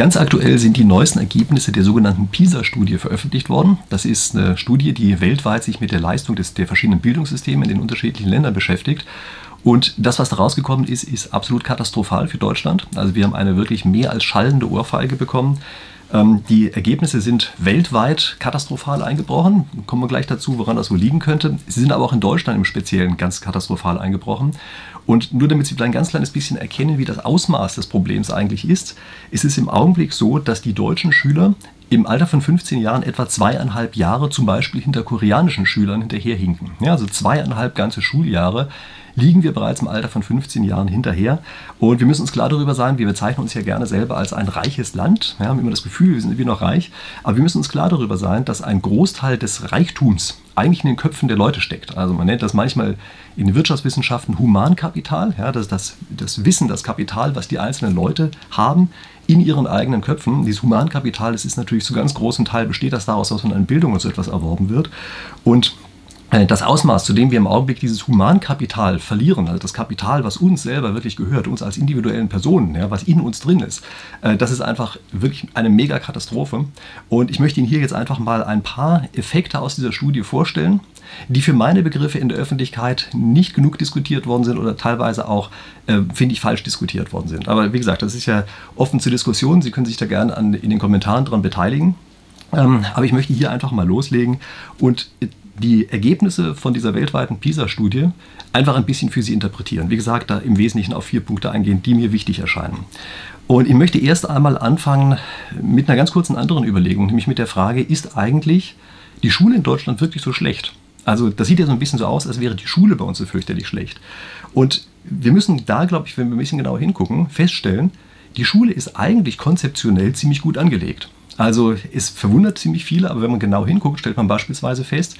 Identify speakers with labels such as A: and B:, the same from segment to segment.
A: Ganz aktuell sind die neuesten Ergebnisse der sogenannten PISA-Studie veröffentlicht worden. Das ist eine Studie, die weltweit sich mit der Leistung des, der verschiedenen Bildungssysteme in den unterschiedlichen Ländern beschäftigt. Und das, was da rausgekommen ist, ist absolut katastrophal für Deutschland. Also wir haben eine wirklich mehr als schallende Ohrfeige bekommen. Ähm, die Ergebnisse sind weltweit katastrophal eingebrochen. Kommen wir gleich dazu, woran das wohl liegen könnte. Sie sind aber auch in Deutschland im Speziellen ganz katastrophal eingebrochen. Und nur damit Sie ein ganz kleines bisschen erkennen, wie das Ausmaß des Problems eigentlich ist, ist es im Augenblick so, dass die deutschen Schüler im Alter von 15 Jahren etwa zweieinhalb Jahre zum Beispiel hinter koreanischen Schülern hinterherhinken. Ja, also zweieinhalb ganze Schuljahre liegen wir bereits im Alter von 15 Jahren hinterher. Und wir müssen uns klar darüber sein, wir bezeichnen uns ja gerne selber als ein reiches Land. Wir haben immer das Gefühl, wir sind irgendwie noch reich. Aber wir müssen uns klar darüber sein, dass ein Großteil des Reichtums eigentlich in den Köpfen der Leute steckt. Also man nennt das manchmal in den Wirtschaftswissenschaften Humankapital. Ja, das das, das Wissen, das Kapital, was die einzelnen Leute haben in ihren eigenen Köpfen. Dieses Humankapital, das ist natürlich zu ganz großen Teil besteht das daraus, was von an Bildung und so etwas erworben wird. Und das Ausmaß, zu dem wir im Augenblick dieses Humankapital verlieren, also das Kapital, was uns selber wirklich gehört, uns als individuellen Personen, ja, was in uns drin ist, äh, das ist einfach wirklich eine Megakatastrophe. Und ich möchte Ihnen hier jetzt einfach mal ein paar Effekte aus dieser Studie vorstellen, die für meine Begriffe in der Öffentlichkeit nicht genug diskutiert worden sind oder teilweise auch, äh, finde ich, falsch diskutiert worden sind. Aber wie gesagt, das ist ja offen zur Diskussion. Sie können sich da gerne an, in den Kommentaren daran beteiligen. Ähm, aber ich möchte hier einfach mal loslegen und die Ergebnisse von dieser weltweiten PISA-Studie einfach ein bisschen für Sie interpretieren. Wie gesagt, da im Wesentlichen auf vier Punkte eingehen, die mir wichtig erscheinen. Und ich möchte erst einmal anfangen mit einer ganz kurzen anderen Überlegung, nämlich mit der Frage, ist eigentlich die Schule in Deutschland wirklich so schlecht? Also das sieht ja so ein bisschen so aus, als wäre die Schule bei uns so fürchterlich schlecht. Und wir müssen da, glaube ich, wenn wir ein bisschen genauer hingucken, feststellen, die Schule ist eigentlich konzeptionell ziemlich gut angelegt. Also es verwundert ziemlich viele, aber wenn man genau hinguckt, stellt man beispielsweise fest,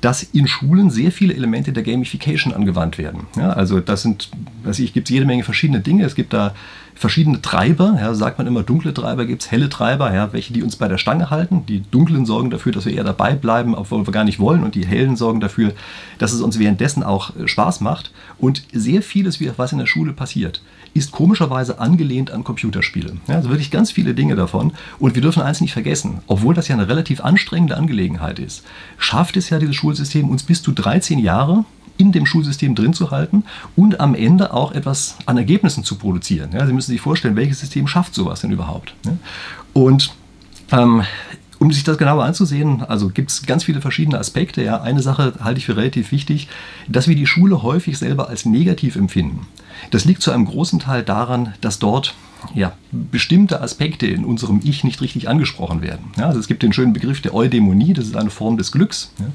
A: dass in Schulen sehr viele Elemente der Gamification angewandt werden. Ja, also das sind, weiß ich, gibt jede Menge verschiedene Dinge. Es gibt da verschiedene Treiber. Ja, sagt man immer, dunkle Treiber gibt es, helle Treiber, ja, welche die uns bei der Stange halten. Die dunklen sorgen dafür, dass wir eher dabei bleiben, obwohl wir gar nicht wollen. Und die hellen sorgen dafür, dass es uns währenddessen auch äh, Spaß macht. Und sehr vieles, was in der Schule passiert, ist komischerweise angelehnt an Computerspiele. Ja, also wirklich ganz viele Dinge davon. Und wir dürfen eins nicht vergessen, obwohl das ja eine relativ anstrengende Angelegenheit ist, schafft es ja dieses Schulsystem, uns bis zu 13 Jahre in dem Schulsystem drin zu halten und am Ende auch etwas an Ergebnissen zu produzieren. Ja, Sie müssen sich vorstellen, welches System schafft sowas denn überhaupt? Ja? Und ähm, um sich das genauer anzusehen, also gibt es ganz viele verschiedene Aspekte. Ja. Eine Sache halte ich für relativ wichtig, dass wir die Schule häufig selber als negativ empfinden. Das liegt zu einem großen Teil daran, dass dort ja, bestimmte Aspekte in unserem Ich nicht richtig angesprochen werden. Ja, also es gibt den schönen Begriff der Eudämonie, das ist eine Form des Glücks. Ja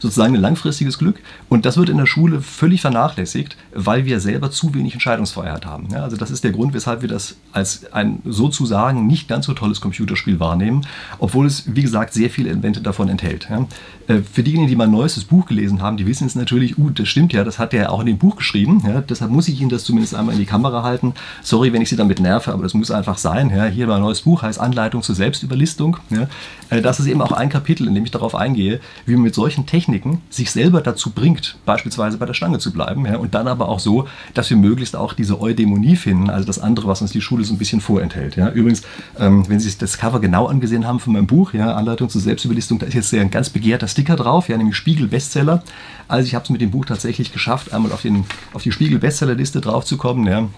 A: sozusagen ein langfristiges Glück. Und das wird in der Schule völlig vernachlässigt, weil wir selber zu wenig Entscheidungsfreiheit haben. Ja, also das ist der Grund, weshalb wir das als ein sozusagen nicht ganz so tolles Computerspiel wahrnehmen, obwohl es, wie gesagt, sehr viele Elemente davon enthält. Ja. Äh, für diejenigen, die mein neuestes Buch gelesen haben, die wissen es natürlich, uh, das stimmt ja, das hat er auch in dem Buch geschrieben. Ja, deshalb muss ich Ihnen das zumindest einmal in die Kamera halten. Sorry, wenn ich Sie damit nerve, aber das muss einfach sein. Ja, hier mein neues Buch heißt Anleitung zur Selbstüberlistung. Ja, äh, das ist eben auch ein Kapitel, in dem ich darauf eingehe, wie man mit solchen Techniken Techniken sich selber dazu bringt, beispielsweise bei der Stange zu bleiben. Ja, und dann aber auch so, dass wir möglichst auch diese Eudämonie finden, also das andere, was uns die Schule so ein bisschen vorenthält. Ja. Übrigens, ähm, wenn Sie sich das Cover genau angesehen haben von meinem Buch, ja, Anleitung zur Selbstüberlistung, da ist jetzt ein ganz begehrter Sticker drauf, ja, nämlich Spiegel Bestseller. Also ich habe es mit dem Buch tatsächlich geschafft, einmal auf, den, auf die Spiegel Bestsellerliste draufzukommen. Ja.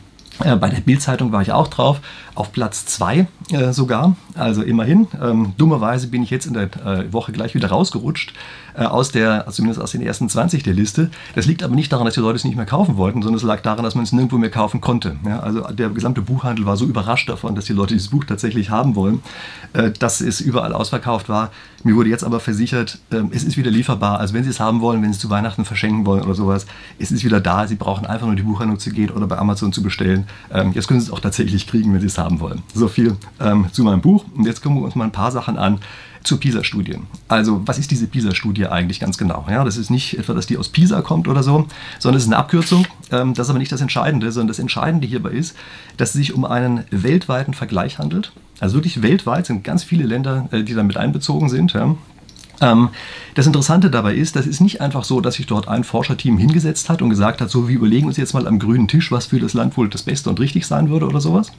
A: Äh, bei der Bildzeitung war ich auch drauf, auf Platz 2 äh, sogar, also immerhin. Ähm, dummerweise bin ich jetzt in der äh, Woche gleich wieder rausgerutscht, äh, aus der, also zumindest aus den ersten 20 der Liste. Das liegt aber nicht daran, dass die Leute es nicht mehr kaufen wollten, sondern es lag daran, dass man es nirgendwo mehr kaufen konnte. Ja, also der gesamte Buchhandel war so überrascht davon, dass die Leute dieses Buch tatsächlich haben wollen, äh, dass es überall ausverkauft war. Mir wurde jetzt aber versichert, ähm, es ist wieder lieferbar. Also wenn Sie es haben wollen, wenn Sie es zu Weihnachten verschenken wollen oder sowas, es ist wieder da. Sie brauchen einfach nur die Buchhandlung zu gehen oder bei Amazon zu bestellen. Ähm, jetzt können Sie es auch tatsächlich kriegen, wenn Sie es haben wollen. So viel ähm, zu meinem Buch. Und jetzt gucken wir uns mal ein paar Sachen an zur PISA-Studie. Also, was ist diese PISA-Studie eigentlich ganz genau? Ja, das ist nicht etwa, dass die aus Pisa kommt oder so, sondern es ist eine Abkürzung. Ähm, das ist aber nicht das Entscheidende, sondern das Entscheidende hierbei ist, dass es sich um einen weltweiten Vergleich handelt. Also wirklich weltweit sind ganz viele Länder, äh, die damit einbezogen sind. Ähm, das Interessante dabei ist, das ist nicht einfach so, dass sich dort ein Forscherteam hingesetzt hat und gesagt hat, so wir überlegen uns jetzt mal am grünen Tisch, was für das Land wohl das Beste und richtig sein würde oder sowas,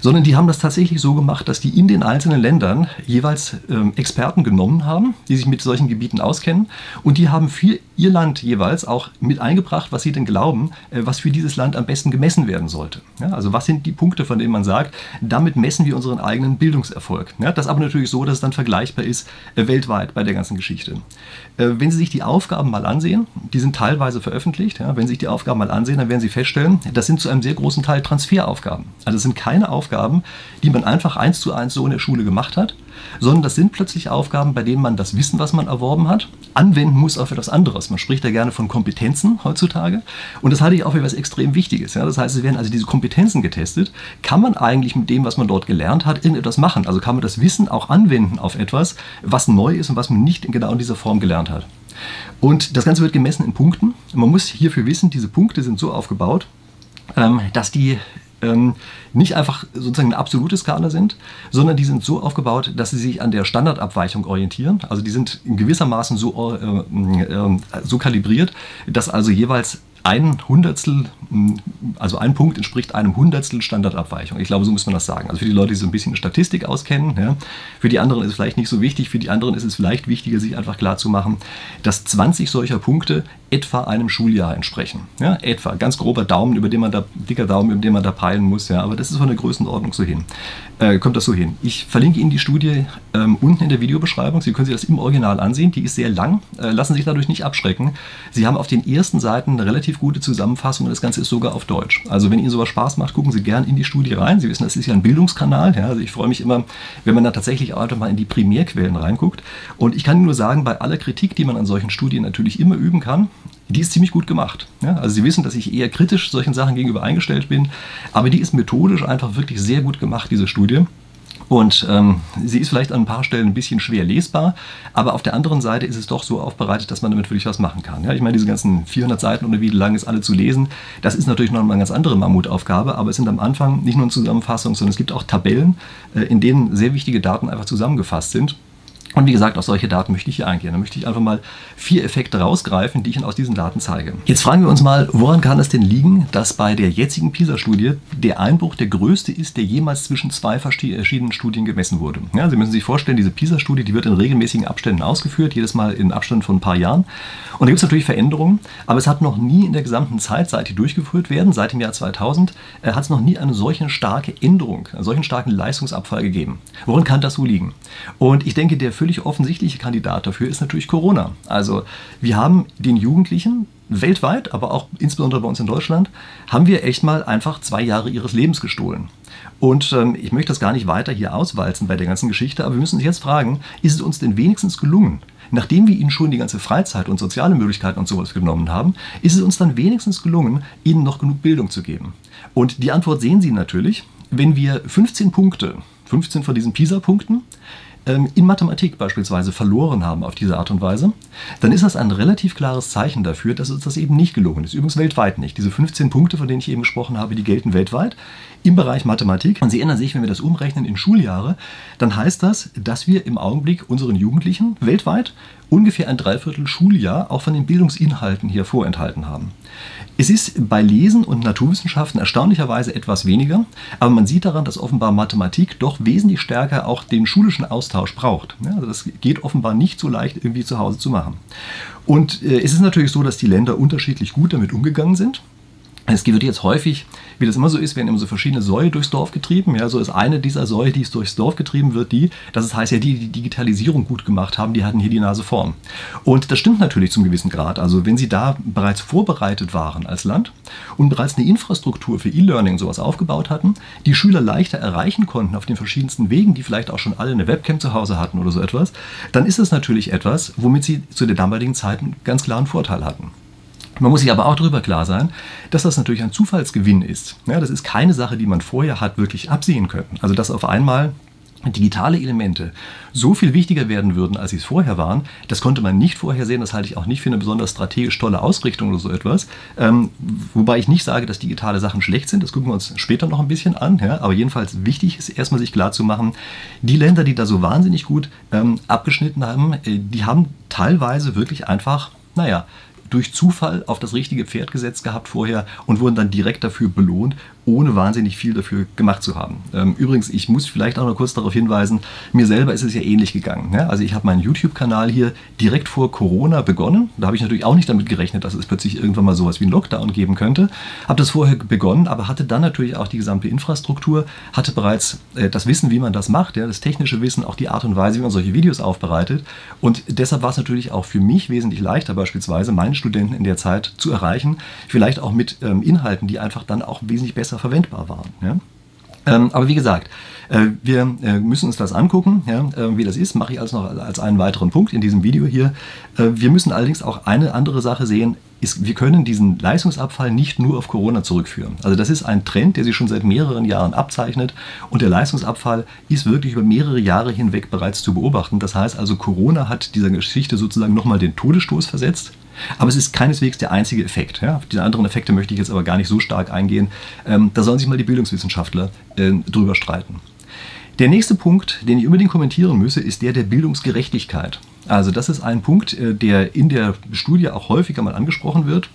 A: sondern die haben das tatsächlich so gemacht, dass die in den einzelnen Ländern jeweils ähm, Experten genommen haben, die sich mit solchen Gebieten auskennen und die haben für ihr Land jeweils auch mit eingebracht, was sie denn glauben, äh, was für dieses Land am besten gemessen werden sollte. Ja, also was sind die Punkte, von denen man sagt, damit messen wir unseren eigenen Bildungserfolg. Ja, das aber natürlich so, dass es dann vergleichbar ist äh, weltweit bei der ganzen Geschichte. Äh, wenn Sie sich die Aufgaben mal ansehen, die sind teilweise veröffentlicht, ja, wenn Sie sich die Aufgaben mal ansehen, dann werden Sie feststellen, das sind zu einem sehr großen Teil Transferaufgaben. Also es sind keine Aufgaben, die man einfach eins zu eins so in der Schule gemacht hat, sondern das sind plötzlich Aufgaben, bei denen man das Wissen, was man erworben hat, anwenden muss auf etwas anderes. Man spricht da gerne von Kompetenzen heutzutage und das halte ich auch für etwas extrem Wichtiges. Ja. Das heißt, es werden also diese Kompetenzen getestet. Kann man eigentlich mit dem, was man dort gelernt hat, irgendetwas machen? Also kann man das Wissen auch anwenden auf etwas, was neu ist und was man nicht genau in dieser Form gelernt hat. Und das Ganze wird gemessen in Punkten. Man muss hierfür wissen, diese Punkte sind so aufgebaut, ähm, dass die ähm, nicht einfach sozusagen eine absolute Skala sind, sondern die sind so aufgebaut, dass sie sich an der Standardabweichung orientieren. Also die sind in gewissermaßen so, äh, äh, so kalibriert, dass also jeweils ein Hundertstel, also ein Punkt entspricht einem Hundertstel Standardabweichung. Ich glaube, so muss man das sagen. Also für die Leute, die so ein bisschen Statistik auskennen, ja, für die anderen ist es vielleicht nicht so wichtig, für die anderen ist es vielleicht wichtiger, sich einfach klar zu machen, dass 20 solcher Punkte etwa einem Schuljahr entsprechen. Ja, etwa, ganz grober Daumen, über den man da, dicker Daumen, über den man da peilen muss, ja, aber das ist von der Größenordnung so hin. Äh, kommt das so hin. Ich verlinke Ihnen die Studie ähm, unten in der Videobeschreibung. Sie können sich das im Original ansehen. Die ist sehr lang, äh, lassen sich dadurch nicht abschrecken. Sie haben auf den ersten Seiten eine relativ gute Zusammenfassung und das Ganze ist sogar auf Deutsch. Also wenn Ihnen sowas Spaß macht, gucken Sie gern in die Studie rein. Sie wissen, das ist ja ein Bildungskanal. Ja, also ich freue mich immer, wenn man da tatsächlich auch mal in die Primärquellen reinguckt. Und ich kann Ihnen nur sagen, bei aller Kritik, die man an solchen Studien natürlich immer üben kann, die ist ziemlich gut gemacht. Ja, also Sie wissen, dass ich eher kritisch solchen Sachen gegenüber eingestellt bin, aber die ist methodisch einfach wirklich sehr gut gemacht, diese Studie. Und ähm, sie ist vielleicht an ein paar Stellen ein bisschen schwer lesbar, aber auf der anderen Seite ist es doch so aufbereitet, dass man damit wirklich was machen kann. Ja, ich meine, diese ganzen 400 Seiten oder wie lang ist alle zu lesen, das ist natürlich noch eine ganz andere Mammutaufgabe, aber es sind am Anfang nicht nur eine Zusammenfassung, sondern es gibt auch Tabellen, äh, in denen sehr wichtige Daten einfach zusammengefasst sind. Und wie gesagt, auf solche Daten möchte ich hier eingehen. Da möchte ich einfach mal vier Effekte rausgreifen, die ich Ihnen aus diesen Daten zeige. Jetzt fragen wir uns mal, woran kann es denn liegen, dass bei der jetzigen PISA-Studie der Einbruch der größte ist, der jemals zwischen zwei verschiedenen Studien gemessen wurde? Ja, Sie müssen sich vorstellen, diese PISA-Studie, die wird in regelmäßigen Abständen ausgeführt, jedes Mal in Abständen von ein paar Jahren. Und da gibt es natürlich Veränderungen, aber es hat noch nie in der gesamten Zeit, seit die durchgeführt werden, seit dem Jahr 2000, äh, hat es noch nie eine solche starke Änderung, einen solchen starken Leistungsabfall gegeben. Woran kann das so liegen? Und ich denke, der völlig offensichtliche Kandidat dafür ist natürlich Corona. Also wir haben den Jugendlichen weltweit, aber auch insbesondere bei uns in Deutschland, haben wir echt mal einfach zwei Jahre ihres Lebens gestohlen. Und ähm, ich möchte das gar nicht weiter hier auswalzen bei der ganzen Geschichte, aber wir müssen uns jetzt fragen, ist es uns denn wenigstens gelungen, nachdem wir ihnen schon die ganze Freizeit und soziale Möglichkeiten und sowas genommen haben, ist es uns dann wenigstens gelungen, ihnen noch genug Bildung zu geben? Und die Antwort sehen Sie natürlich, wenn wir 15 Punkte, 15 von diesen PISA-Punkten, in Mathematik beispielsweise verloren haben auf diese Art und Weise, dann ist das ein relativ klares Zeichen dafür, dass uns das eben nicht gelungen ist. Übrigens weltweit nicht. Diese 15 Punkte, von denen ich eben gesprochen habe, die gelten weltweit im Bereich Mathematik. Und Sie erinnern sich, wenn wir das umrechnen in Schuljahre, dann heißt das, dass wir im Augenblick unseren Jugendlichen weltweit ungefähr ein Dreiviertel Schuljahr auch von den Bildungsinhalten hier vorenthalten haben. Es ist bei Lesen und Naturwissenschaften erstaunlicherweise etwas weniger, aber man sieht daran, dass offenbar Mathematik doch wesentlich stärker auch den schulischen Austausch braucht. Also das geht offenbar nicht so leicht irgendwie zu Hause zu machen. Und äh, es ist natürlich so, dass die Länder unterschiedlich gut damit umgegangen sind. Es wird jetzt häufig, wie das immer so ist, werden immer so verschiedene Säue durchs Dorf getrieben. Ja, so ist eine dieser Säue, die es durchs Dorf getrieben wird, die, das heißt ja, die, die Digitalisierung gut gemacht haben, die hatten hier die Nase vorn. Und das stimmt natürlich zum gewissen Grad. Also wenn sie da bereits vorbereitet waren als Land und bereits eine Infrastruktur für E-Learning sowas aufgebaut hatten, die Schüler leichter erreichen konnten auf den verschiedensten Wegen, die vielleicht auch schon alle eine Webcam zu Hause hatten oder so etwas, dann ist das natürlich etwas, womit sie zu der damaligen Zeit einen ganz klaren Vorteil hatten. Man muss sich aber auch darüber klar sein, dass das natürlich ein Zufallsgewinn ist. Ja, das ist keine Sache, die man vorher hat wirklich absehen können. Also dass auf einmal digitale Elemente so viel wichtiger werden würden, als sie es vorher waren, das konnte man nicht vorhersehen. Das halte ich auch nicht für eine besonders strategisch tolle Ausrichtung oder so etwas. Ähm, wobei ich nicht sage, dass digitale Sachen schlecht sind. Das gucken wir uns später noch ein bisschen an. Ja? Aber jedenfalls wichtig ist erstmal sich klarzumachen, die Länder, die da so wahnsinnig gut ähm, abgeschnitten haben, äh, die haben teilweise wirklich einfach, naja, durch Zufall auf das richtige Pferd gesetzt gehabt vorher und wurden dann direkt dafür belohnt ohne wahnsinnig viel dafür gemacht zu haben. Ähm, übrigens, ich muss vielleicht auch noch kurz darauf hinweisen, mir selber ist es ja ähnlich gegangen. Also ich habe meinen YouTube-Kanal hier direkt vor Corona begonnen. Da habe ich natürlich auch nicht damit gerechnet, dass es plötzlich irgendwann mal sowas wie einen Lockdown geben könnte. Habe das vorher begonnen, aber hatte dann natürlich auch die gesamte Infrastruktur, hatte bereits äh, das Wissen, wie man das macht, das technische Wissen, auch die Art und Weise, wie man solche Videos aufbereitet. Und deshalb war es natürlich auch für mich wesentlich leichter, beispielsweise meinen Studenten in der Zeit zu erreichen, vielleicht auch mit ähm, Inhalten, die einfach dann auch wesentlich besser verwendbar waren. Ja? Ähm, aber wie gesagt, äh, wir äh, müssen uns das angucken, ja, äh, wie das ist, mache ich also noch als einen weiteren Punkt in diesem Video hier. Äh, wir müssen allerdings auch eine andere Sache sehen, ist, wir können diesen Leistungsabfall nicht nur auf Corona zurückführen. Also das ist ein Trend, der sich schon seit mehreren Jahren abzeichnet und der Leistungsabfall ist wirklich über mehrere Jahre hinweg bereits zu beobachten. Das heißt also, Corona hat dieser Geschichte sozusagen nochmal den Todesstoß versetzt. Aber es ist keineswegs der einzige Effekt. Ja? Auf diese anderen Effekte möchte ich jetzt aber gar nicht so stark eingehen. Ähm, da sollen sich mal die Bildungswissenschaftler äh, drüber streiten. Der nächste Punkt, den ich unbedingt kommentieren müsse, ist der der Bildungsgerechtigkeit. Also das ist ein Punkt, äh, der in der Studie auch häufiger mal angesprochen wird.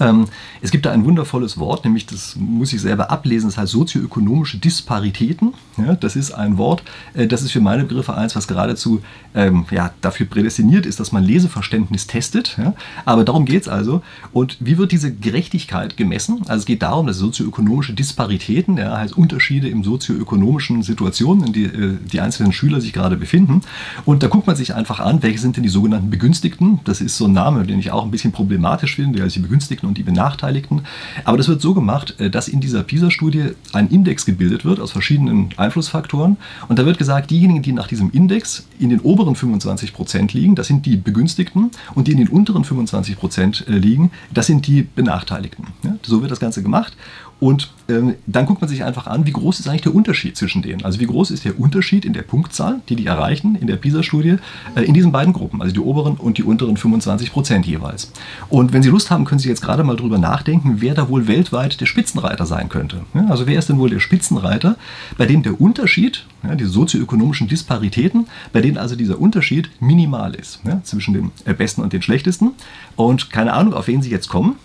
A: Ähm, es gibt da ein wundervolles Wort, nämlich das muss ich selber ablesen, das heißt sozioökonomische Disparitäten. Ja, das ist ein Wort, äh, das ist für meine Begriffe eins, was geradezu ähm, ja, dafür prädestiniert ist, dass man Leseverständnis testet. Ja. Aber darum geht es also. Und wie wird diese Gerechtigkeit gemessen? Also es geht darum, dass sozioökonomische Disparitäten, ja, heißt Unterschiede im sozioökonomischen Situationen, in die äh, die einzelnen Schüler sich gerade befinden. Und da guckt man sich einfach an, welche sind denn die sogenannten Begünstigten. Das ist so ein Name, den ich auch ein bisschen problematisch finde, also die Begünstigten Benachteiligten und die Benachteiligten. Aber das wird so gemacht, äh, dass in dieser PISA-Studie ein Index gebildet wird aus verschiedenen Einflussfaktoren. Und da wird gesagt, diejenigen, die nach diesem Index in den oberen 25 Prozent liegen, das sind die Begünstigten. Und die in den unteren 25 Prozent äh, liegen, das sind die Benachteiligten. So wird das Ganze gemacht. Und ähm, dann guckt man sich einfach an, wie groß ist eigentlich der Unterschied zwischen denen. Also wie groß ist der Unterschied in der Punktzahl, die die erreichen in der PISA-Studie, äh, in diesen beiden Gruppen, also die oberen und die unteren 25 Prozent jeweils. Und wenn Sie Lust haben, können Sie jetzt gerade mal drüber nachdenken, wer da wohl weltweit der Spitzenreiter sein könnte. Also wer ist denn wohl der Spitzenreiter, bei dem der Unterschied, die sozioökonomischen Disparitäten, bei denen also dieser Unterschied minimal ist zwischen dem Besten und den Schlechtesten. Und keine Ahnung, auf wen Sie jetzt kommen.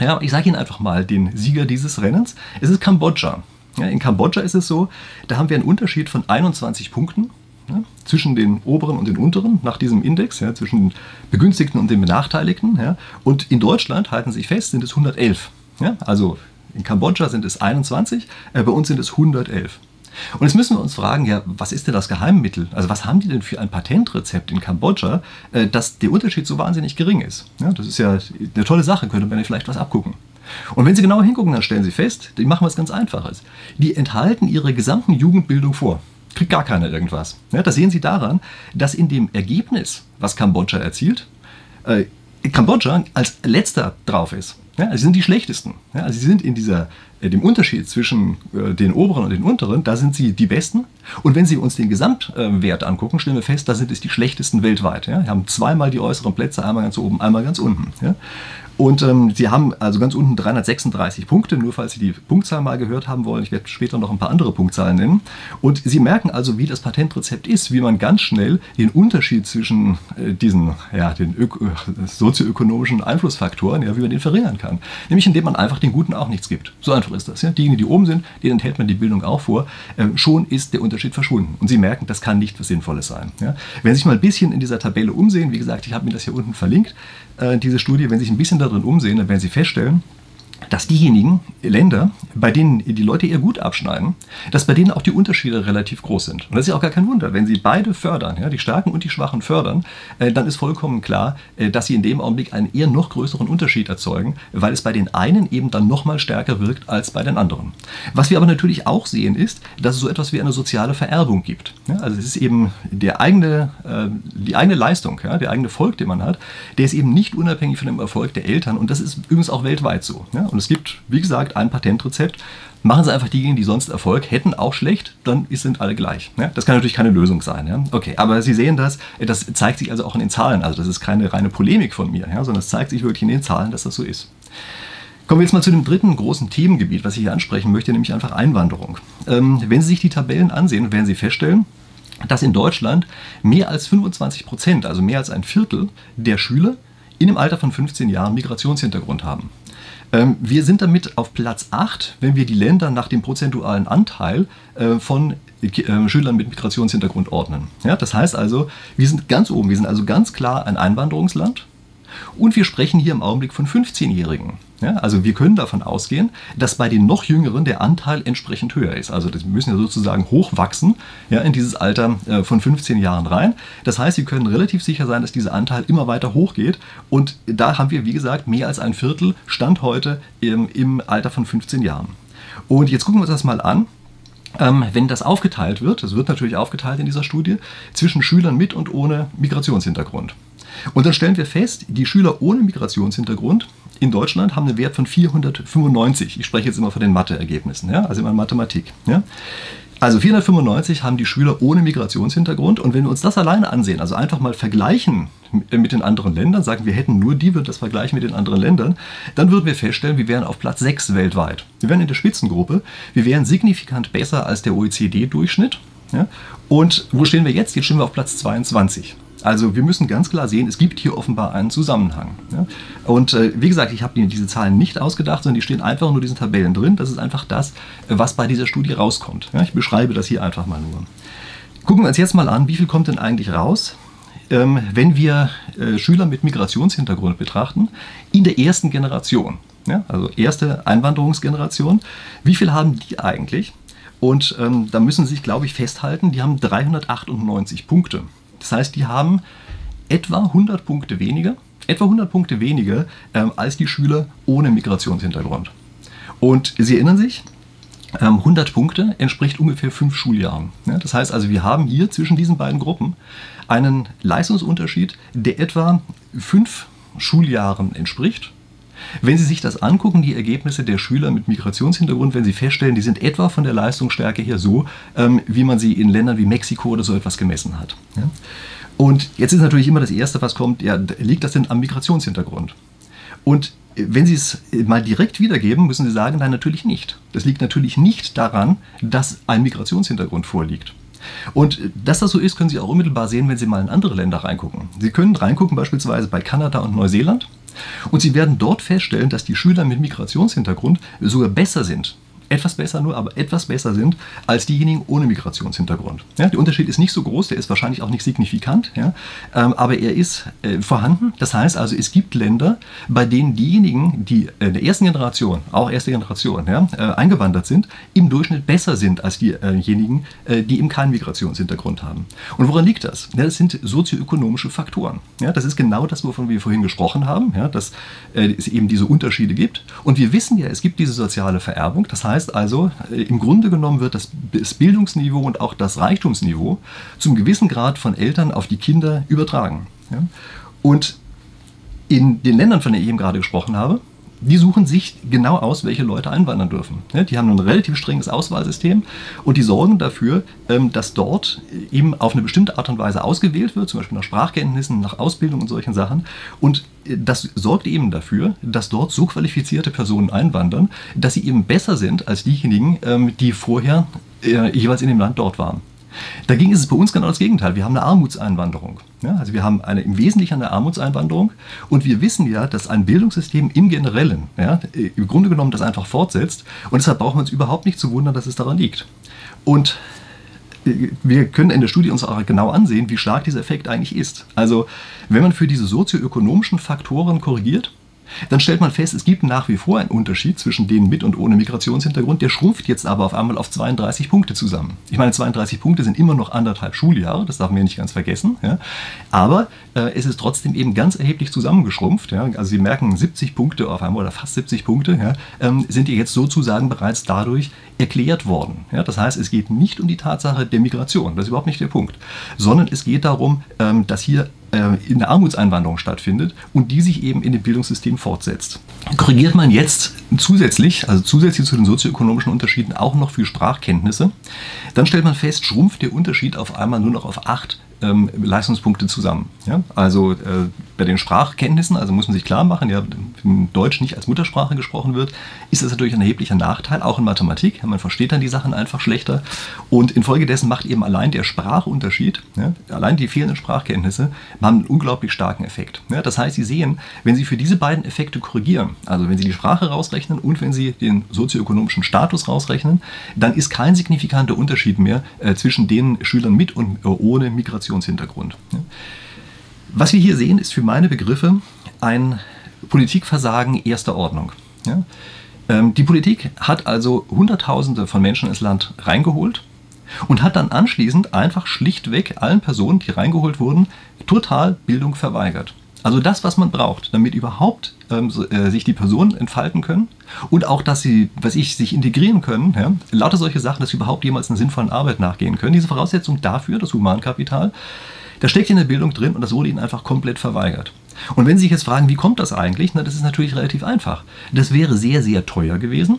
A: Ja, ich sage Ihnen einfach mal den Sieger dieses Rennens. Es ist Kambodscha. In Kambodscha ist es so, da haben wir einen Unterschied von 21 Punkten ja, zwischen den oberen und den unteren nach diesem Index, ja, zwischen den Begünstigten und den Benachteiligten. Ja. Und in Deutschland, halten Sie sich fest, sind es 111. Ja. Also in Kambodscha sind es 21, äh, bei uns sind es 111. Und jetzt müssen wir uns fragen, ja, was ist denn das Geheimmittel? Also was haben die denn für ein Patentrezept in Kambodscha, äh, dass der Unterschied so wahnsinnig gering ist? Das ist ja eine tolle Sache, könnte man ja vielleicht was abgucken. Und wenn Sie genauer hingucken, dann stellen Sie fest, die machen was ganz Einfaches. Die enthalten ihre gesamten Jugendbildung vor. Kriegt gar keiner irgendwas. Ja, das sehen Sie daran, dass in dem Ergebnis, was Kambodscha erzielt, äh, Kambodscha als letzter drauf ist. Ja, sie sind die schlechtesten. Ja, sie sind in dieser, äh, dem Unterschied zwischen äh, den oberen und den unteren, da sind sie die besten. Und wenn Sie uns den Gesamtwert angucken, stellen wir fest, da sind es die schlechtesten weltweit. Ja. Wir haben zweimal die äußeren Plätze, einmal ganz oben, einmal ganz unten. Ja. Und ähm, sie haben also ganz unten 336 Punkte, nur falls Sie die Punktzahl mal gehört haben wollen. Ich werde später noch ein paar andere Punktzahlen nennen. Und Sie merken also, wie das Patentrezept ist, wie man ganz schnell den Unterschied zwischen äh, diesen ja, den sozioökonomischen Einflussfaktoren, ja, wie man den verringern kann. Nämlich indem man einfach den Guten auch nichts gibt. So einfach ist das. Ja. Diejenigen, die oben sind, denen enthält man die Bildung auch vor. Äh, schon ist der Unterschied verschwunden. Und Sie merken, das kann nicht was Sinnvolles sein. Ja. Wenn Sie sich mal ein bisschen in dieser Tabelle umsehen, wie gesagt, ich habe mir das hier unten verlinkt, äh, diese Studie, wenn Sie sich ein bisschen darin umsehen, dann werden Sie feststellen, dass diejenigen Länder, bei denen die Leute eher gut abschneiden, dass bei denen auch die Unterschiede relativ groß sind. Und das ist ja auch gar kein Wunder. Wenn sie beide fördern, ja, die Starken und die Schwachen fördern, äh, dann ist vollkommen klar, äh, dass sie in dem Augenblick einen eher noch größeren Unterschied erzeugen, weil es bei den einen eben dann noch mal stärker wirkt als bei den anderen. Was wir aber natürlich auch sehen, ist, dass es so etwas wie eine soziale Vererbung gibt. Ja, also es ist eben der eigene, äh, die eigene Leistung, ja, der eigene Erfolg, den man hat, der ist eben nicht unabhängig von dem Erfolg der Eltern. Und das ist übrigens auch weltweit so. Ja. Und es gibt, wie gesagt, ein Patentrezept. Machen Sie einfach diejenigen, die sonst Erfolg hätten, auch schlecht, dann sind alle gleich. Ja? Das kann natürlich keine Lösung sein. Ja? Okay, aber Sie sehen das, das zeigt sich also auch in den Zahlen. Also das ist keine reine Polemik von mir, ja? sondern es zeigt sich wirklich in den Zahlen, dass das so ist. Kommen wir jetzt mal zu dem dritten großen Themengebiet, was ich hier ansprechen möchte, nämlich einfach Einwanderung. Ähm, wenn Sie sich die Tabellen ansehen, werden Sie feststellen, dass in Deutschland mehr als 25 Prozent, also mehr als ein Viertel der Schüler in dem Alter von 15 Jahren Migrationshintergrund haben. Ähm, wir sind damit auf Platz 8, wenn wir die Länder nach dem prozentualen Anteil äh, von äh, Schülern mit Migrationshintergrund ordnen. Ja, das heißt also, wir sind ganz oben, wir sind also ganz klar ein Einwanderungsland und wir sprechen hier im Augenblick von 15-Jährigen. Ja, also wir können davon ausgehen, dass bei den noch Jüngeren der Anteil entsprechend höher ist. Also wir müssen ja sozusagen hochwachsen ja, in dieses Alter äh, von 15 Jahren rein. Das heißt, Sie können relativ sicher sein, dass dieser Anteil immer weiter hochgeht. Und da haben wir, wie gesagt, mehr als ein Viertel Stand heute im, im Alter von 15 Jahren. Und jetzt gucken wir uns das mal an. Ähm, wenn das aufgeteilt wird, das wird natürlich aufgeteilt in dieser Studie, zwischen Schülern mit und ohne Migrationshintergrund. Und dann stellen wir fest, die Schüler ohne Migrationshintergrund in Deutschland haben einen Wert von 495. Ich spreche jetzt immer von den Mathe-Ergebnissen, ja? also immer Mathematik. Ja? Also 495 haben die Schüler ohne Migrationshintergrund und wenn wir uns das alleine ansehen, also einfach mal vergleichen mit den anderen Ländern, sagen wir hätten nur die, würden das vergleichen mit den anderen Ländern, dann würden wir feststellen, wir wären auf Platz 6 weltweit. Wir wären in der Spitzengruppe, wir wären signifikant besser als der OECD-Durchschnitt. Ja? Und wo stehen wir jetzt? Jetzt stehen wir auf Platz 22. Also wir müssen ganz klar sehen, es gibt hier offenbar einen Zusammenhang. Ja? Und äh, wie gesagt, ich habe diese Zahlen nicht ausgedacht, sondern die stehen einfach nur in diesen Tabellen drin. Das ist einfach das, was bei dieser Studie rauskommt. Ja? Ich beschreibe das hier einfach mal nur. Gucken wir uns jetzt mal an, wie viel kommt denn eigentlich raus, ähm, wenn wir äh, Schüler mit Migrationshintergrund betrachten, in der ersten Generation. Ja? Also erste Einwanderungsgeneration. Wie viel haben die eigentlich? Und ähm, da müssen Sie sich, glaube ich, festhalten, die haben 398 Punkte. Das heißt, die haben etwa 100 Punkte weniger, etwa 100 Punkte weniger ähm, als die Schüler ohne Migrationshintergrund. Und Sie erinnern sich, 100 ähm, Punkte entspricht ungefähr fünf Schuljahren. das heißt also, wir haben hier zwischen diesen beiden Gruppen einen Leistungsunterschied, der etwa fünf Schuljahren entspricht. Wenn Sie sich das angucken, die Ergebnisse der Schüler mit Migrationshintergrund, wenn Sie feststellen, die sind etwa von der Leistungsstärke her so, ähm, wie man sie in Ländern wie Mexiko oder so etwas gemessen hat. Und jetzt ist natürlich immer das Erste, was kommt, ja, liegt das denn am Migrationshintergrund? Und wenn Sie es mal direkt wiedergeben, müssen Sie sagen, nein, natürlich nicht. Das liegt natürlich nicht daran, dass ein Migrationshintergrund vorliegt. Und dass das so ist, können Sie auch unmittelbar sehen, wenn Sie mal in andere Länder reingucken. Sie können reingucken beispielsweise bei Kanada und Neuseeland. Und Sie werden dort feststellen, dass die Schüler mit Migrationshintergrund sogar besser sind etwas besser nur, aber etwas besser sind als diejenigen ohne Migrationshintergrund. Ja, der Unterschied ist nicht so groß, der ist wahrscheinlich auch nicht signifikant, ja, ähm, aber er ist äh, vorhanden. Das heißt also, es gibt Länder, bei denen diejenigen, die in der ersten Generation, auch erste Generation, ja, äh, eingewandert sind, im Durchschnitt besser sind als diejenigen, äh, die eben keinen Migrationshintergrund haben. Und woran liegt das? Ja, das sind sozioökonomische Faktoren. Ja, das ist genau das, wovon wir vorhin gesprochen haben, ja, dass äh, es eben diese Unterschiede gibt. Und wir wissen ja, es gibt diese soziale Vererbung. Das heißt, heißt also, äh, im Grunde genommen wird das Bildungsniveau und auch das Reichtumsniveau zum gewissen Grad von Eltern auf die Kinder übertragen. Und in den Ländern, von denen ich eben gerade gesprochen habe, die suchen sich genau aus, welche Leute einwandern dürfen. Die haben ein relativ strenges Auswahlsystem und die sorgen dafür, ähm, dass dort eben auf eine bestimmte Art und Weise ausgewählt wird, zum Beispiel nach Sprachkenntnissen, nach Ausbildung und solchen Sachen. Und äh, das sorgt eben dafür, dass dort so qualifizierte Personen einwandern, dass sie eben besser sind als diejenigen, ähm, die vorher äh, jeweils in dem Land dort waren. Dagegen ist es bei uns genau das Gegenteil. Wir haben eine Armutseinwanderung. Ja, also wir haben eine, im Wesentlichen eine Armutseinwanderung und wir wissen ja, dass ein Bildungssystem im Generellen ja, im Grunde genommen das einfach fortsetzt und deshalb brauchen wir uns überhaupt nicht zu wundern, dass es daran liegt. Und äh, wir können in der Studie uns auch genau ansehen, wie stark dieser Effekt eigentlich ist. Also wenn man für diese sozioökonomischen Faktoren korrigiert, dann stellt man fest, es gibt nach wie vor einen Unterschied zwischen denen mit und ohne Migrationshintergrund. Der schrumpft jetzt aber auf einmal auf 32 Punkte zusammen. Ich meine, 32 Punkte sind immer noch anderthalb Schuljahre, das darf man ja nicht ganz vergessen. Ja. Aber äh, es ist trotzdem eben ganz erheblich zusammengeschrumpft. Ja. Also Sie merken, 70 Punkte auf einmal oder fast 70 Punkte ja, ähm, sind jetzt sozusagen bereits dadurch erklärt worden. Ja, das heißt, es geht nicht um die Tatsache der Migration, das ist überhaupt nicht der Punkt, sondern es geht darum, ähm, dass hier in der Armutseinwanderung stattfindet und die sich eben in dem Bildungssystem fortsetzt. Korrigiert man jetzt zusätzlich, also zusätzlich zu den sozioökonomischen Unterschieden, auch noch für Sprachkenntnisse, dann stellt man fest, schrumpft der Unterschied auf einmal nur noch auf acht ähm, Leistungspunkte zusammen. Ja? Also äh, bei den Sprachkenntnissen, also muss man sich klar machen, ja, wenn Deutsch nicht als Muttersprache gesprochen wird, ist das natürlich ein erheblicher Nachteil, auch in Mathematik. Man versteht dann die Sachen einfach schlechter. Und infolgedessen macht eben allein der Sprachunterschied, ja, allein die fehlenden Sprachkenntnisse, haben einen unglaublich starken Effekt. Ja, das heißt, Sie sehen, wenn Sie für diese beiden Effekte korrigieren, also wenn Sie die Sprache rausrechnen und wenn Sie den sozioökonomischen Status rausrechnen, dann ist kein signifikanter Unterschied mehr äh, zwischen den Schülern mit und äh, ohne Migrationshintergrund. Ja. Was wir hier sehen, ist für meine Begriffe ein Politikversagen erster Ordnung. Ja? Ähm, die Politik hat also Hunderttausende von Menschen ins Land reingeholt und hat dann anschließend einfach schlichtweg allen Personen, die reingeholt wurden, total Bildung verweigert. Also das, was man braucht, damit überhaupt ähm, so, äh, sich die Personen entfalten können und auch, dass sie, was ich, sich integrieren können, ja, lauter solche Sachen, dass sie überhaupt jemals einer sinnvollen Arbeit nachgehen können. Diese Voraussetzung dafür, das Humankapital, das steckt in der Bildung drin und das wurde ihnen einfach komplett verweigert. Und wenn Sie sich jetzt fragen, wie kommt das eigentlich? Na, das ist natürlich relativ einfach. Das wäre sehr, sehr teuer gewesen.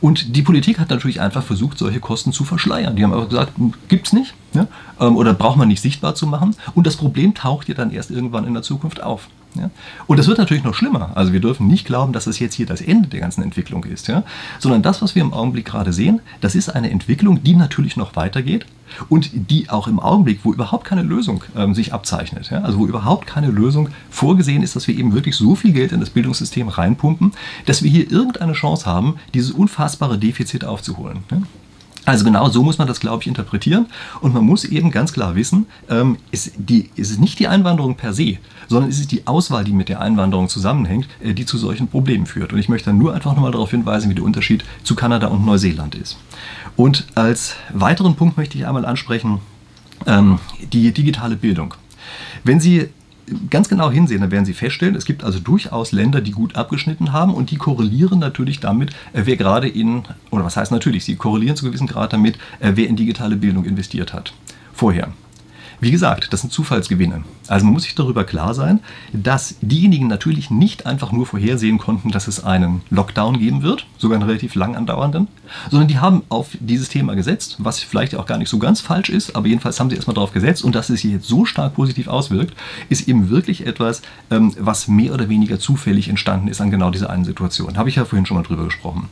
A: Und die Politik hat natürlich einfach versucht, solche Kosten zu verschleiern. Die haben aber gesagt, hm, gibt es nicht ja? Ähm, oder braucht man nicht sichtbar zu machen. Und das Problem taucht ja dann erst irgendwann in der Zukunft auf. Ja? Und das wird natürlich noch schlimmer. Also wir dürfen nicht glauben, dass das jetzt hier das Ende der ganzen Entwicklung ist, ja? sondern das, was wir im Augenblick gerade sehen, das ist eine Entwicklung, die natürlich noch weitergeht und die auch im Augenblick, wo überhaupt keine Lösung ähm, sich abzeichnet, ja? also wo überhaupt keine Lösung vorgesehen ist, dass wir eben wirklich so viel Geld in das Bildungssystem reinpumpen, dass wir hier irgendeine Chance haben, dieses unfassbare Defizit aufzuholen. Ja? Also genau so muss man das, glaube ich, interpretieren. Und man muss eben ganz klar wissen, ähm, ist, die, ist es nicht die Einwanderung per se, sondern ist es die Auswahl, die mit der Einwanderung zusammenhängt, äh, die zu solchen Problemen führt. Und ich möchte dann nur einfach nochmal darauf hinweisen, wie der Unterschied zu Kanada und Neuseeland ist. Und als weiteren Punkt möchte ich einmal ansprechen, ähm, die digitale Bildung. Wenn Sie ganz genau hinsehen, dann werden Sie feststellen, es gibt also durchaus Länder, die gut abgeschnitten haben und die korrelieren natürlich damit, äh, wer gerade in, oder was heißt natürlich, sie korrelieren zu gewissem Grad damit, äh, wer in digitale Bildung investiert hat. Vorher. Wie gesagt, das sind Zufallsgewinne. Also man muss sich darüber klar sein, dass diejenigen natürlich nicht einfach nur vorhersehen konnten, dass es einen Lockdown geben wird, sogar einen relativ lang andauernden, sondern die haben auf dieses Thema gesetzt, was vielleicht auch gar nicht so ganz falsch ist, aber jedenfalls haben sie erstmal darauf gesetzt und dass es sich jetzt so stark positiv auswirkt, ist eben wirklich etwas, ähm, was mehr oder weniger zufällig entstanden ist an genau dieser einen Situation. Habe ich ja vorhin schon mal drüber gesprochen.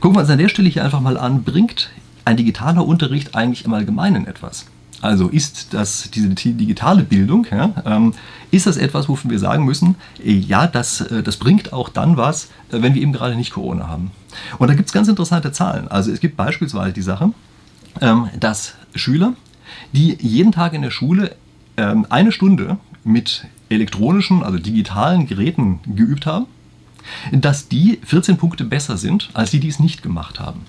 A: Gucken wir uns an der Stelle hier einfach mal an, bringt ein digitaler Unterricht eigentlich im Allgemeinen etwas? Also ist das diese digitale Bildung, ja, ähm, ist das etwas, wovon wir sagen müssen, äh, ja, das, äh, das bringt auch dann was, äh, wenn wir eben gerade nicht Corona haben. Und da gibt es ganz interessante Zahlen. Also es gibt beispielsweise die Sache, ähm, dass Schüler, die jeden Tag in der Schule ähm, eine Stunde mit elektronischen, also digitalen Geräten geübt haben, dass die 14 Punkte besser sind, als die, die es nicht gemacht haben.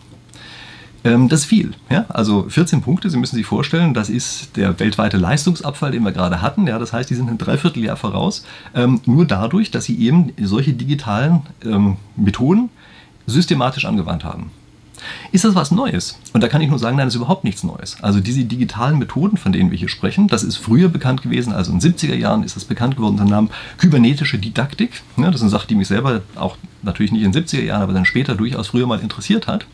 A: Ähm, das ist viel. Ja? Also 14 Punkte, Sie müssen sich vorstellen, das ist der weltweite Leistungsabfall, den wir gerade hatten. Ja? Das heißt, die sind ein Dreivierteljahr voraus. Ähm, nur dadurch, dass sie eben solche digitalen ähm, Methoden systematisch angewandt haben. Ist das was Neues? Und da kann ich nur sagen, nein, das ist überhaupt nichts Neues. Also diese digitalen Methoden, von denen wir hier sprechen, das ist früher bekannt gewesen, also in den 70er Jahren ist das bekannt geworden unter dem Namen kybernetische Didaktik. Ja, das ist eine Sache, die mich selber auch natürlich nicht in den 70er Jahren, aber dann später durchaus früher mal interessiert hat.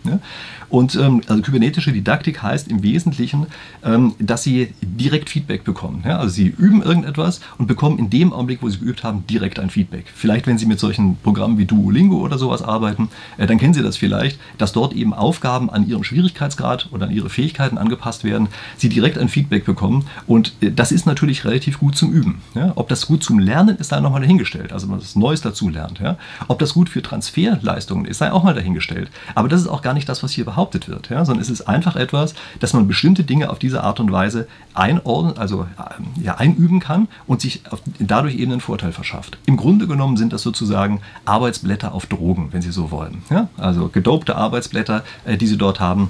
A: Und ähm, also kybernetische Didaktik heißt im Wesentlichen, ähm, dass sie direkt Feedback bekommen. Also sie üben irgendetwas und bekommen in dem Augenblick, wo sie geübt haben, direkt ein Feedback. Vielleicht, wenn sie mit solchen Programmen wie Duolingo oder sowas arbeiten, äh, dann kennen sie das vielleicht, dass dort eben Aufgaben an ihren Schwierigkeitsgrad oder an ihre Fähigkeiten angepasst werden, sie direkt ein Feedback bekommen. Und äh, das ist natürlich relativ gut zum Üben. Ja. Ob das gut zum Lernen ist, sei nochmal dahingestellt. Also man das Neues dazu lernt. Ja. Ob das gut für Transferleistungen ist, sei auch mal dahingestellt. Aber das ist auch gar nicht das, was hier behauptet wird, ja? sondern es ist einfach etwas, dass man bestimmte Dinge auf diese Art und Weise einordnen, also ähm, ja, einüben kann und sich auf, dadurch eben einen Vorteil verschafft. Im Grunde genommen sind das sozusagen Arbeitsblätter auf Drogen, wenn Sie so wollen. Ja? Also gedopte Arbeitsblätter, äh, die Sie dort haben.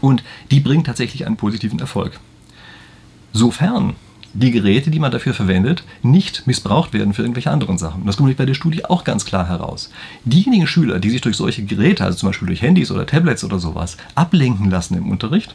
A: Und die bringen tatsächlich einen positiven Erfolg. Sofern die Geräte, die man dafür verwendet, nicht missbraucht werden für irgendwelche anderen Sachen. Das kommt bei der Studie auch ganz klar heraus. Diejenigen Schüler, die sich durch solche Geräte, also zum Beispiel durch Handys oder Tablets oder sowas, ablenken lassen im Unterricht,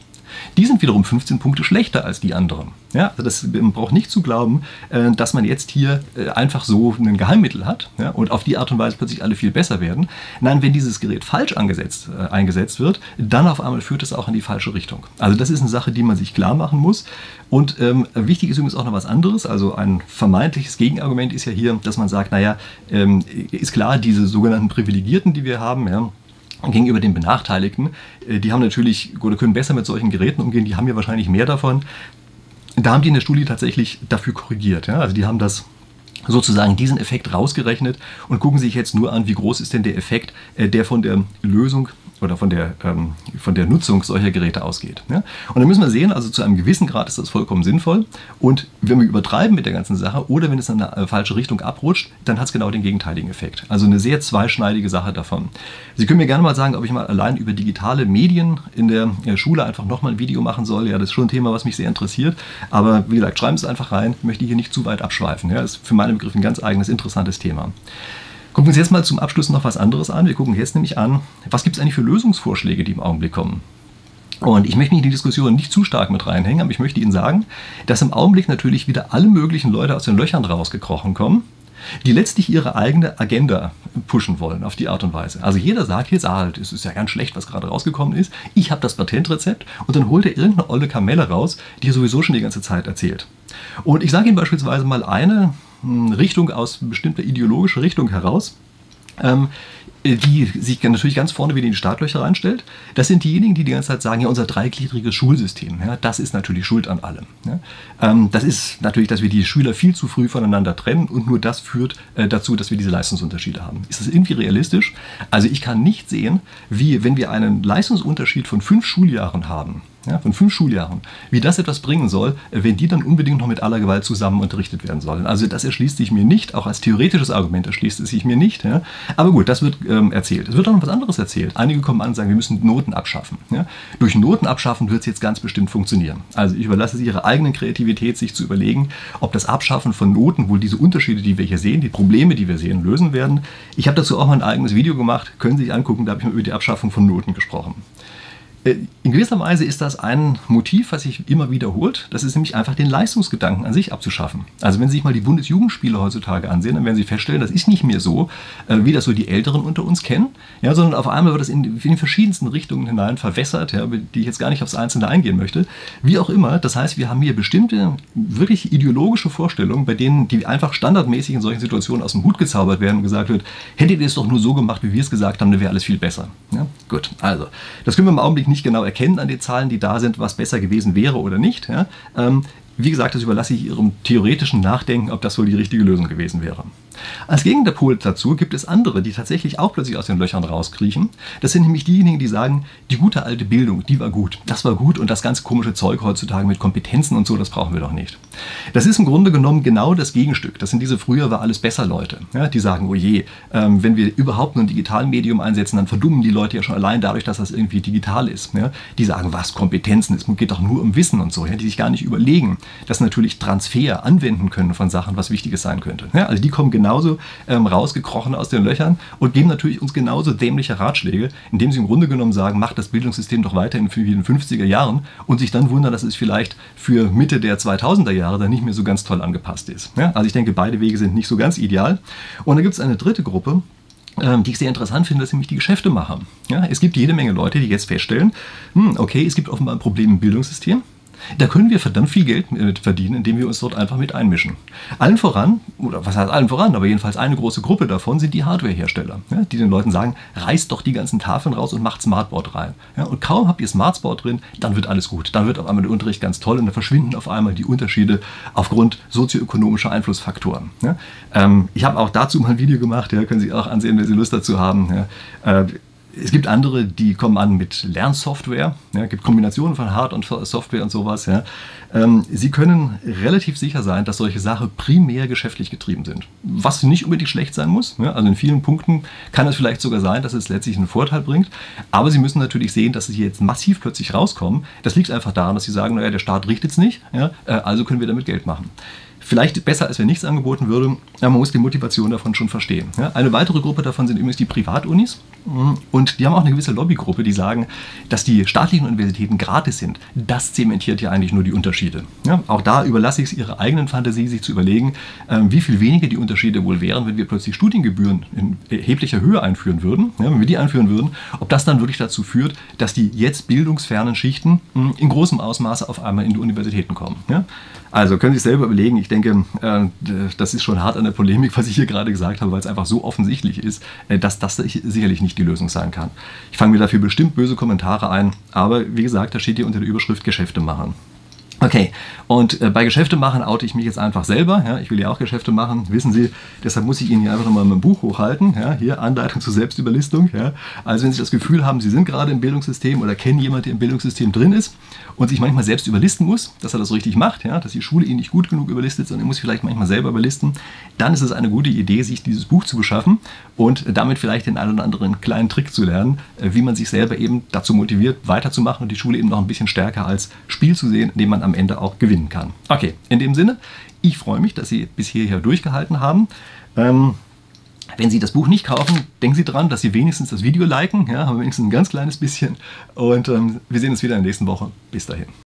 A: die sind wiederum 15 Punkte schlechter als die anderen. Ja, also das, man braucht nicht zu glauben, äh, dass man jetzt hier äh, einfach so ein Geheimmittel hat ja, und auf die Art und Weise plötzlich alle viel besser werden. Nein, wenn dieses Gerät falsch angesetzt, äh, eingesetzt wird, dann auf einmal führt es auch in die falsche Richtung. Also das ist eine Sache, die man sich klar machen muss. Und ähm, wichtig ist übrigens auch noch was anderes. Also ein vermeintliches Gegenargument ist ja hier, dass man sagt, naja, ähm, ist klar, diese sogenannten Privilegierten, die wir haben, ja, gegenüber den Benachteiligten, äh, die haben natürlich oder können besser mit solchen Geräten umgehen, die haben ja wahrscheinlich mehr davon. Da haben die in der Studie tatsächlich dafür korrigiert. Ja? Also die haben das sozusagen diesen Effekt rausgerechnet und gucken sich jetzt nur an, wie groß ist denn der Effekt, äh, der von der Lösung oder von der, ähm, von der Nutzung solcher Geräte ausgeht. Ja? Und dann müssen wir sehen, also zu einem gewissen Grad ist das vollkommen sinnvoll. Und wenn wir übertreiben mit der ganzen Sache oder wenn es in eine äh, falsche Richtung abrutscht, dann hat es genau den gegenteiligen Effekt. Also eine sehr zweischneidige Sache davon. Sie können mir gerne mal sagen, ob ich mal allein über digitale Medien in der äh, Schule einfach nochmal ein Video machen soll. Ja, das ist schon ein Thema, was mich sehr interessiert. Aber wie gesagt, schreiben Sie es einfach rein. Ich möchte hier nicht zu weit abschweifen. Ja, das ist für meinen Begriff ein ganz eigenes, interessantes Thema. Gucken wir uns jetzt mal zum Abschluss noch was anderes an. Wir gucken jetzt nämlich an, was gibt es eigentlich für Lösungsvorschläge, die im Augenblick kommen. Und ich möchte mich in die Diskussion nicht zu stark mit reinhängen, aber ich möchte Ihnen sagen, dass im Augenblick natürlich wieder alle möglichen Leute aus den Löchern rausgekrochen kommen, die letztlich ihre eigene Agenda pushen wollen auf die Art und Weise. Also jeder sagt jetzt, ah, es ist ja ganz schlecht, was gerade rausgekommen ist. Ich habe das Patentrezept und dann holt er irgendeine olle Kamelle raus, die er sowieso schon die ganze Zeit erzählt. Und ich sage Ihnen beispielsweise mal eine Richtung aus bestimmter ideologischer Richtung heraus. Ähm, die sich natürlich ganz vorne wieder in die Startlöcher reinstellt, das sind diejenigen, die die ganze Zeit sagen, ja, unser dreigliedriges Schulsystem, ja, das ist natürlich schuld an allem. Ja. Ähm, das ist natürlich, dass wir die Schüler viel zu früh voneinander trennen und nur das führt äh, dazu, dass wir diese Leistungsunterschiede haben. Ist das irgendwie realistisch? Also ich kann nicht sehen, wie, wenn wir einen Leistungsunterschied von fünf Schuljahren haben, ja, von fünf Schuljahren, wie das etwas bringen soll, wenn die dann unbedingt noch mit aller Gewalt zusammen unterrichtet werden sollen. Also das erschließt sich mir nicht, auch als theoretisches Argument erschließt es sich mir nicht. Ja. Aber gut, das wird ähm, erzählt. Es wird auch noch was anderes erzählt. Einige kommen an und sagen, wir müssen Noten abschaffen. Ja. Durch Noten abschaffen wird es jetzt ganz bestimmt funktionieren. Also ich überlasse es ihrer eigenen Kreativität, sich zu überlegen, ob das Abschaffen von Noten wohl diese Unterschiede, die wir hier sehen, die Probleme, die wir sehen, lösen werden. Ich habe dazu auch mal ein eigenes Video gemacht, können Sie sich angucken, da habe ich mal über die Abschaffung von Noten gesprochen. Äh, in gewisser Weise ist das ein Motiv, was sich immer wiederholt. Das ist nämlich einfach den Leistungsgedanken an sich abzuschaffen. Also wenn Sie sich mal die Bundesjugendspiele heutzutage ansehen, dann werden Sie feststellen, das ist nicht mehr so, äh, wie das so die Älteren unter uns kennen, ja, sondern auf einmal wird das in, den verschiedensten Richtungen hinein verwässert, ja, die ich jetzt gar nicht aufs Einzelne eingehen möchte. Wie auch immer, das heißt, wir haben hier bestimmte wirklich ideologische Vorstellungen, bei denen die einfach standardmäßig in solchen Situationen aus dem Hut gezaubert werden und gesagt wird, hättet ihr es doch nur so gemacht, wie wir es gesagt haben, dann wäre alles viel besser. Ja, gut, also, das können wir im Augenblick nicht nicht genau erkennen an den Zahlen, die da sind, was besser gewesen wäre oder nicht. Ja. Ähm, wie gesagt, das überlasse ich Ihrem theoretischen Nachdenken, ob das wohl die richtige Lösung gewesen wäre. Als Gegenpol dazu gibt es andere, die tatsächlich auch plötzlich aus den Löchern rauskriechen. Das sind nämlich diejenigen, die sagen, die gute alte Bildung, die war gut. Das war gut und das ganz komische Zeug heutzutage mit Kompetenzen und so, das brauchen wir doch nicht. Das ist im Grunde genommen genau das Gegenstück. Das sind diese früher war alles besser Leute. Ja, die sagen, oh je, ähm, wenn wir überhaupt nur ein digitales Medium einsetzen, dann verdummen die Leute ja schon allein dadurch, dass das irgendwie digital ist. Ja, die sagen, was Kompetenzen ist, geht doch nur um Wissen und so. Ja, die sich gar nicht überlegen, dass natürlich Transfer anwenden können von Sachen, was Wichtiges sein könnte. Also die kommen genau genauso ähm, rausgekrochen aus den Löchern und geben natürlich uns genauso dämliche Ratschläge, indem sie im Grunde genommen sagen, macht das Bildungssystem doch weiterhin in den 50er Jahren und sich dann wundern, dass es vielleicht für Mitte der 2000er Jahre dann nicht mehr so ganz toll angepasst ist. Ja? Also ich denke, beide Wege sind nicht so ganz ideal. Und dann gibt es eine dritte Gruppe, ähm, die ich sehr interessant finde, das sind nämlich die Geschäftemacher. Ja, es gibt jede Menge Leute, die jetzt feststellen, hm, okay, es gibt offenbar ein Problem im Bildungssystem. Da können wir verdammt viel Geld verdienen, indem wir uns dort einfach mit einmischen. Allen voran, oder was heißt allen voran, aber jedenfalls eine große Gruppe davon sind die Hardwarehersteller, ja, die den Leuten sagen, reißt doch die ganzen Tafeln raus und macht Smartboard rein. Ja, und kaum habt ihr Smartboard drin, dann wird alles gut. Dann wird auf einmal der Unterricht ganz toll und dann verschwinden auf einmal die Unterschiede aufgrund sozioökonomischer Einflussfaktoren. Ja, ähm, ich habe auch dazu mal ein Video gemacht, können Sie auch ansehen, wenn Sie Lust dazu haben. Äh, es gibt andere, die kommen an mit Lernsoftware. Ja, es gibt Kombinationen von Hard- und Software und sowas. Ja. Ähm, Sie können relativ sicher sein, dass solche Sachen primär geschäftlich getrieben sind. Was nicht unbedingt schlecht sein muss. Ja. Also in vielen Punkten kann es vielleicht sogar sein, dass es letztlich einen Vorteil bringt. Aber Sie müssen natürlich sehen, dass Sie jetzt massiv plötzlich rauskommen. Das liegt einfach daran, dass Sie sagen, naja, der Staat richtet es nicht, äh, also können wir damit Geld machen. Vielleicht besser, als wenn nichts angeboten würde, aber man muss die Motivation davon schon verstehen. Ja, eine weitere Gruppe davon sind übrigens die Privatunis. Mhm. Und die haben auch eine gewisse Lobbygruppe, die sagen, dass die staatlichen Universitäten gratis sind. Das zementiert ja eigentlich nur die Unterschiede. Ja, auch da überlasse ich es ihrer eigenen Fantasie, sich zu überlegen, ähm, wie viel weniger die Unterschiede wohl wären, wenn wir plötzlich Studiengebühren in erheblicher Höhe einführen würden. Ja, wenn wir die einführen würden, ob das dann wirklich dazu führt, dass die jetzt bildungsfernen Schichten hm, in großem Ausmaße auf einmal in die Universitäten kommen. Also können Sie sich selber überlegen. Ich denke, äh, das ist schon hart an der Polemik, was ich hier gerade gesagt habe, weil es einfach so offensichtlich ist, äh, dass das sicherlich nicht die Lösung sein kann. Ich fange mir dafür bestimmt böse Kommentare ein, aber wie gesagt, da steht hier unter der Überschrift Geschäfte machen. Okay, und äh, bei Geschäfte machen oute ich mich jetzt einfach selber. Ja, ich will ja auch Geschäfte machen, wissen Sie. Deshalb muss ich Ihnen hier einfach nochmal mein Buch hochhalten. Ja, hier Anleitung zur Selbstüberlistung. Ja. Also wenn Sie das Gefühl haben, Sie sind gerade im Bildungssystem oder kennen jemanden, der im Bildungssystem drin ist und sich manchmal selbst überlisten muss, dass er das richtig macht, ja, dass die Schule ihn nicht gut genug überlistet, sondern er muss vielleicht manchmal selber überlisten, dann ist es eine gute Idee, sich dieses Buch zu beschaffen und damit vielleicht den einen oder anderen kleinen Trick zu lernen, äh, wie man sich selber eben dazu motiviert, weiterzumachen und die Schule eben noch ein bisschen stärker als Spiel zu sehen, indem man am Ende auch gewinnen kann. Okay, in dem Sinne, ich freue mich, dass Sie bis hierher durchgehalten haben. Ähm, wenn Sie das Buch nicht kaufen, denken Sie daran, dass Sie wenigstens das Video liken, ja, wenigstens ein ganz kleines bisschen. Und ähm, wir sehen uns wieder in der nächsten Woche. Bis dahin.